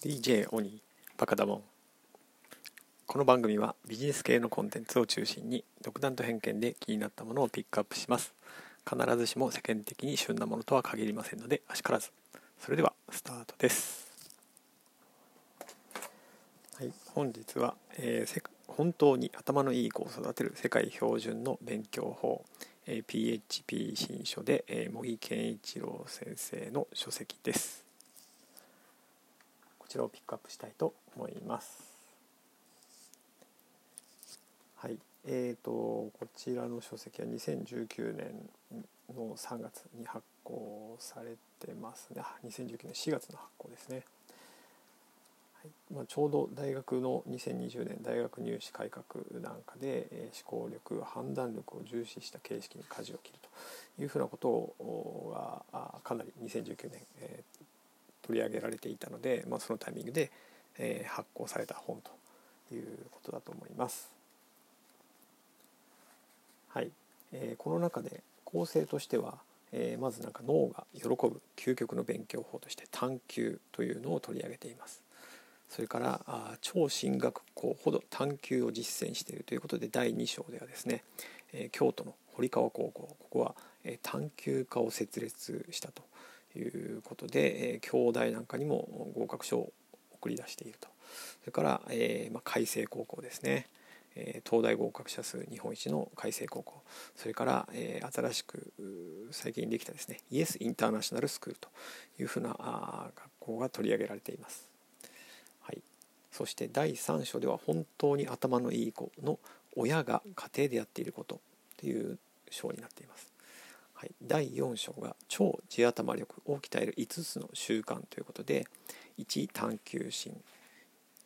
DJ オニバカダモン。この番組はビジネス系のコンテンツを中心に独断と偏見で気になったものをピックアップします。必ずしも世間的に旬なものとは限りませんのであしからず。それではスタートです。はい本日は、えー、本当に頭のいい子を育てる世界標準の勉強法、えー、PHP 新書で、えー、茂木健一郎先生の書籍です。ちらをピックアップしたいと思います。はい、えーと、こちらの書籍は2019年の3月に発行されてますね。2019年4月の発行ですね。はいまあ、ちょうど大学の2020年大学入試改革なんかで、えー、思考力判断力を重視した形式に舵を切るというふうなことがかなり2019年、えー、取り上げられていたので、まあ、そのタイミングで、えー、発行された本ということだと思います。はい、えー、この中で構成としては、えー、まずなんか脳が喜ぶ究極の勉強法として探究というのを取り上げています。それからあ超進学校ほど探究を実践しているということで第2章ではですね、えー、京都の堀川高校ここは、えー、探究科を設立したということで、えー、京大なんかにも合格書を送り出しているとそれから、えーまあ、海星高校ですね、えー、東大合格者数日本一の海星高校それから、えー、新しく最近できたですねイエスインターナショナルスクールというふうなあ学校が取り上げられています。はい、そして第3章では本当に頭のいい子の親が家庭でやっていることという章になっています。はい、第4章が超地頭力を鍛える5つの習慣ということで1探求心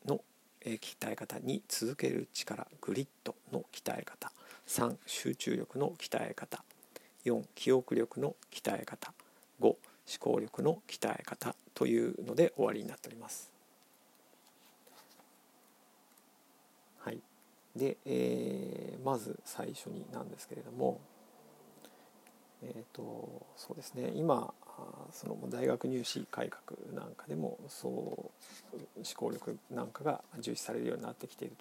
の鍛え方2続ける力グリッドの鍛え方3集中力の鍛え方4記憶力の鍛え方5思考力の鍛え方というので終わりになっております。はい、で、えー、まず最初になんですけれどもえーと、そうですね今その大学入試改革なんかでもそう思考力なんかが重視されるようになってきている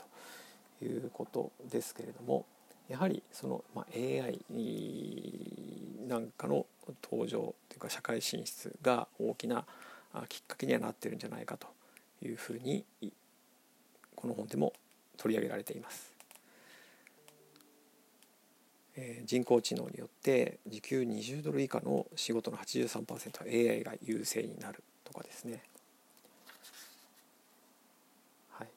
ということですけれどもやはりその、まあ、AI なんかの登場というか社会進出が大きなきっかけにはなってるんじゃないかというふうにこの本でも取り上げられています。人工知能によって時給20ドル以下の仕事の83%は AI が優勢になるとかですね。はい、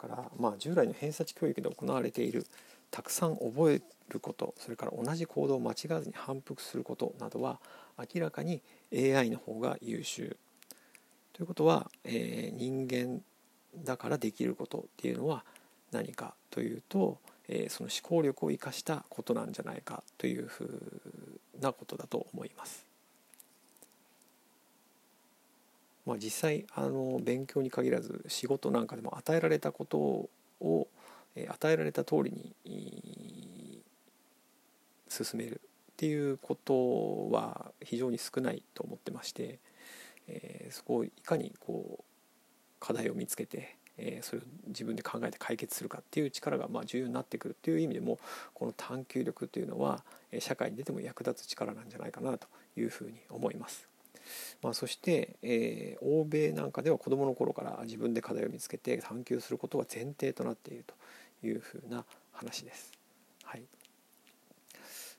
だからまあ従来の偏差値教育で行われているたくさん覚えることそれから同じ行動を間違わずに反復することなどは明らかに AI の方が優秀ということは、えー、人間だからできることっていうのは何かというとえー、その思考力を生かしたことなんじゃないかというふうなことだと思います。まあ、実際あの勉強に限らず仕事なんかでも与えられたことを、えー、与えられた通りに進めるっていうことは非常に少ないと思ってまして、えー、そこをいかにこう課題を見つけてえー、それを自分で考えて解決するかっていう力がまあ重要になってくるっていう意味でもこの探求力というのは社会に出ても役立つ力なんじゃないかなというふうに思います。まあ、そして、えー、欧米なんかでは子どもの頃から自分で課題を見つけて探求することが前提となっているというふうな話です。はい、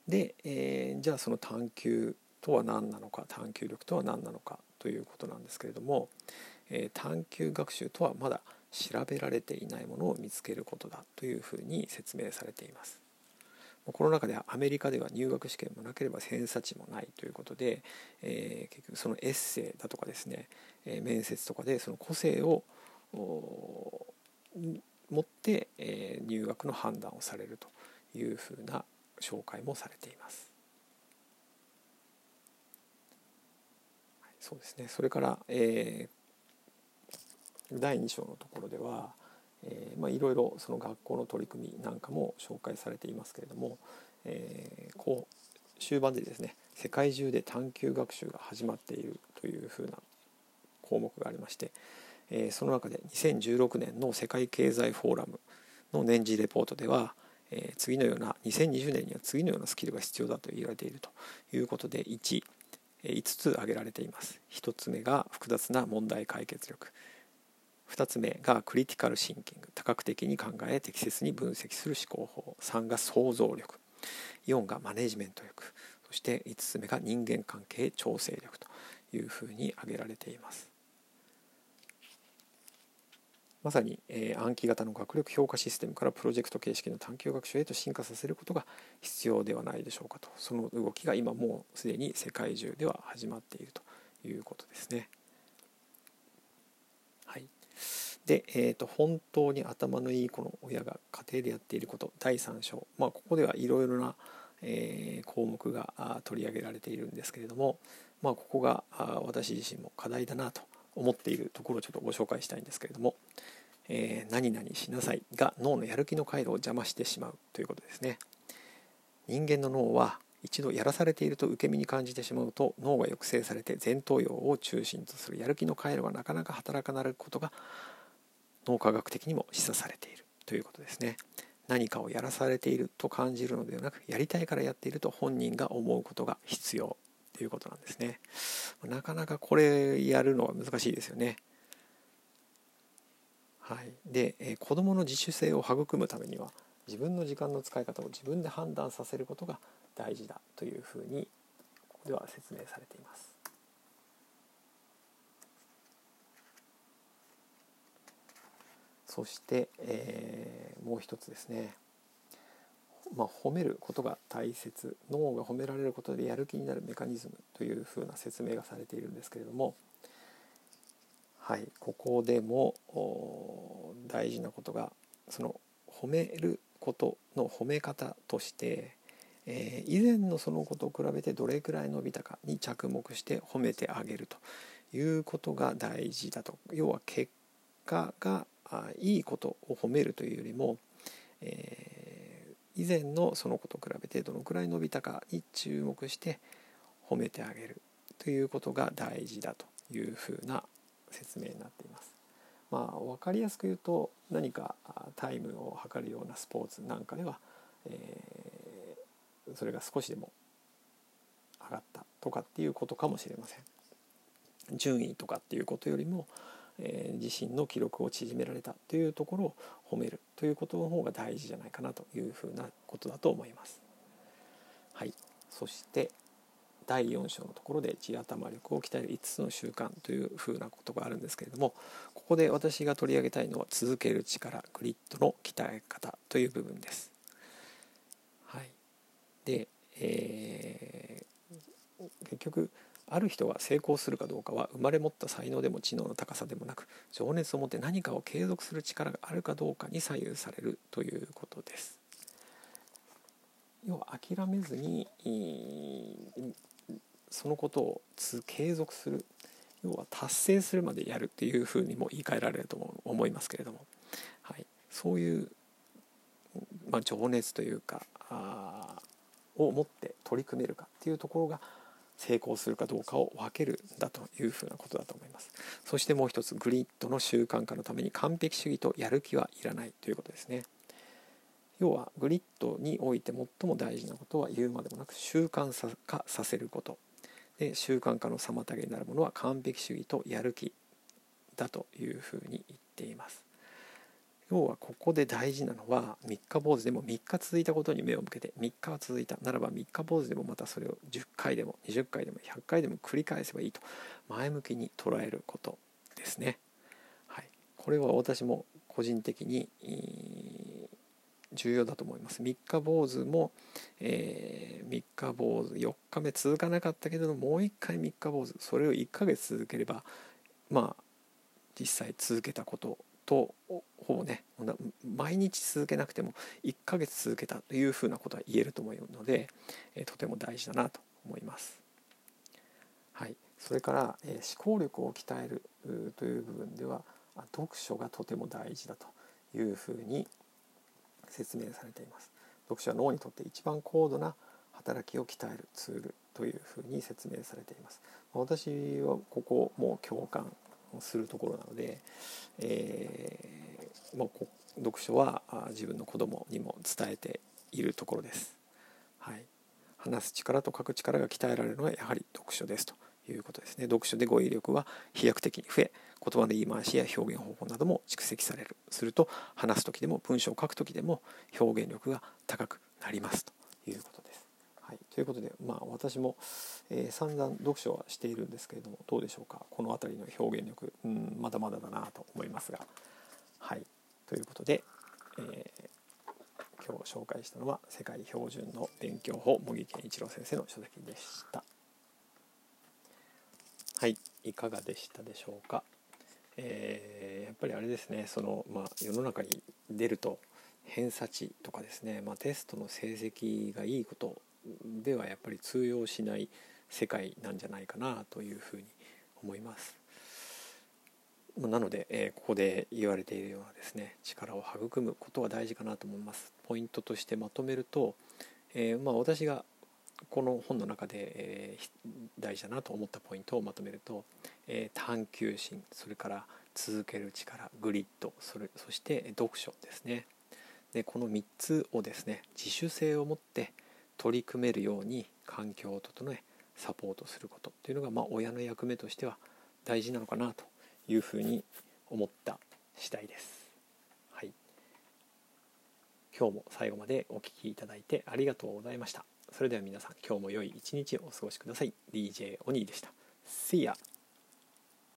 で、えー、じゃあその探求とは何なのか探求力とは何なのかということなんですけれども、えー、探究学習とはまだ調べられていないものを見つけることだというふうに説明されています。この中ではアメリカでは入学試験もなければ偏差値もないということで、えー、結局そのエッセイだとかですね、えー、面接とかでその個性を持って、えー、入学の判断をされるというふうな紹介もされています。そうですね、それから、え第2章のところでは、えーまあ、いろいろその学校の取り組みなんかも紹介されていますけれども、えー、こう終盤でですね世界中で探究学習が始まっているというふうな項目がありまして、えー、その中で2016年の世界経済フォーラムの年次レポートでは、えー、次のような2020年には次のようなスキルが必要だと言われているということで1 5つ挙げられています。1つ目が複雑な問題解決力。2つ目がクリティカルシンキング。多角的に考え適切に分析する思考法。3が想像力。4がマネジメント力。そして5つ目が人間関係調整力。というふうに挙げられています。まさに、えー、暗記型の学力評価システムからプロジェクト形式の探究学習へと進化させることが必要ではないでしょうかと。その動きが今もうすでに世界中では始まっているということですね。で、えーと、本当に頭のいい子の親が家庭でやっていること第3章、まあ、ここではいろいろな、えー、項目が取り上げられているんですけれども、まあ、ここが私自身も課題だなと思っているところをちょっとご紹介したいんですけれども「えー、何々しなさい」が脳のやる気の回路を邪魔してしまうということですね。人間の脳は一度やらされていると受け身に感じてしまうと脳が抑制されて前頭葉を中心とするやる気の回路がなかなか働かなることが脳科学的にも示唆されているということですね。何かをやらされていると感じるのではなくやりたいからやっていると本人が思うことが必要ということなんですね。なかなかこれやるのは難しいですよね。はい、で、えー、子どもの自主性を育むためには自分の時間の使い方を自分で判断させることが大事だというふうにここでは説明されています。そして、えー、もう一つですね、まあ、褒めることが大切脳が褒められることでやる気になるメカニズムというふうな説明がされているんですけれどもはい、ここでも大事なことがその褒めることの褒め方として、えー、以前のそのこと比べてどれくらい伸びたかに着目して褒めてあげるということが大事だと要は結果があいいことを褒めるというよりも、えー、以前のそのこと比べてどのくらい伸びたかに注目して褒めてあげるということが大事だというふうな説明になっています。まあ、分かりやすく言うと何かタイムを測るようなスポーツなんかでは、えー、それが少しでも上がったとかっていうことかもしれません。順位とかっていうことよりも、えー、自身の記録を縮められたというところを褒めるということの方が大事じゃないかなというふうなことだと思います。はい、そして第4章のところで地頭力を鍛える5つの習慣というふうなことがあるんですけれどもここで私が取り上げたいのは続ける力グリッドの鍛え方という部分です。はい、で、えー、結局ある人が成功するかどうかは生まれ持った才能でも知能の高さでもなく情熱を持って何かを継続する力があるかどうかに左右されるということです。要は諦めずにそのことを継続する。要は達成するまでやるっていうふうにも言い換えられると思いますけれども、はい、そういう、まあ、情熱というかあを持って取り組めるかっていうところが成功するかどうかを分けるんだというふうなことだと思います。そしてもう一つグリッドの習慣化のために完璧主義とやる気はいらないということですね。要はグリッドにおいて最も大事なことは言うまでもなく習慣化させること。で習慣化の妨げになるものは完璧主義とやる気だというふうに言っています。要はここで大事なのは三日坊主でも3日続いたことに目を向けて3日は続いたならば三日坊主でもまたそれを10回でも20回でも100回でも繰り返せばいいと前向きに捉えることですね。はい、これは私も個人的に重要だと思います三日坊主も、えー、三日坊主4日目続かなかったけどもう一回三日坊主それを1ヶ月続ければまあ実際続けたこととほぼね毎日続けなくても1ヶ月続けたというふうなことは言えると思うので、えー、とても大事だなと思います。はい、それから、えー、思考力を鍛えるという部分では読書がとても大事だというふうに説明されています。読書は脳にとって一番高度な働きを鍛えるツールというふうに説明されています。私はここも共感するところなので、えー、もう読書は自分の子供にも伝えているところです。はい、話す力と書く力が鍛えられるのはやはり読書ですと。いうことですね。読書で語彙力は飛躍的に増え言葉の言い回しや表現方法なども蓄積されるすると話す時でも文章を書く時でも表現力が高くなりますということです。はい、ということで、まあ、私も、えー、散々読書はしているんですけれどもどうでしょうかこの辺りの表現力、うん、まだまだだなと思いますが。はい、ということで、えー、今日紹介したのは世界標準の勉強法茂木健一郎先生の書籍でした。はいいかがでしたでしょうか、えー、やっぱりあれですねその、まあ、世の中に出ると偏差値とかですね、まあ、テストの成績がいいことではやっぱり通用しない世界なんじゃないかなというふうに思います。なので、えー、ここで言われているようなですね力を育むことは大事かなと思います。ポイントとしてまとめると、えー、まあ、私がこの本の中で、えー、大事だなと思ったポイントをまとめると、えー、探求心それから続ける力グリッドそれそして読書ですねでこの3つをですね自主性を持って取り組めるように環境を整えサポートすることというのが、まあ、親の役目としては大事なのかなというふうに思った次第です。はい、今日も最後までお聴きいただいてありがとうございました。それでは皆さん今日も良い一日をお過ごしください DJ オニーでした See ya!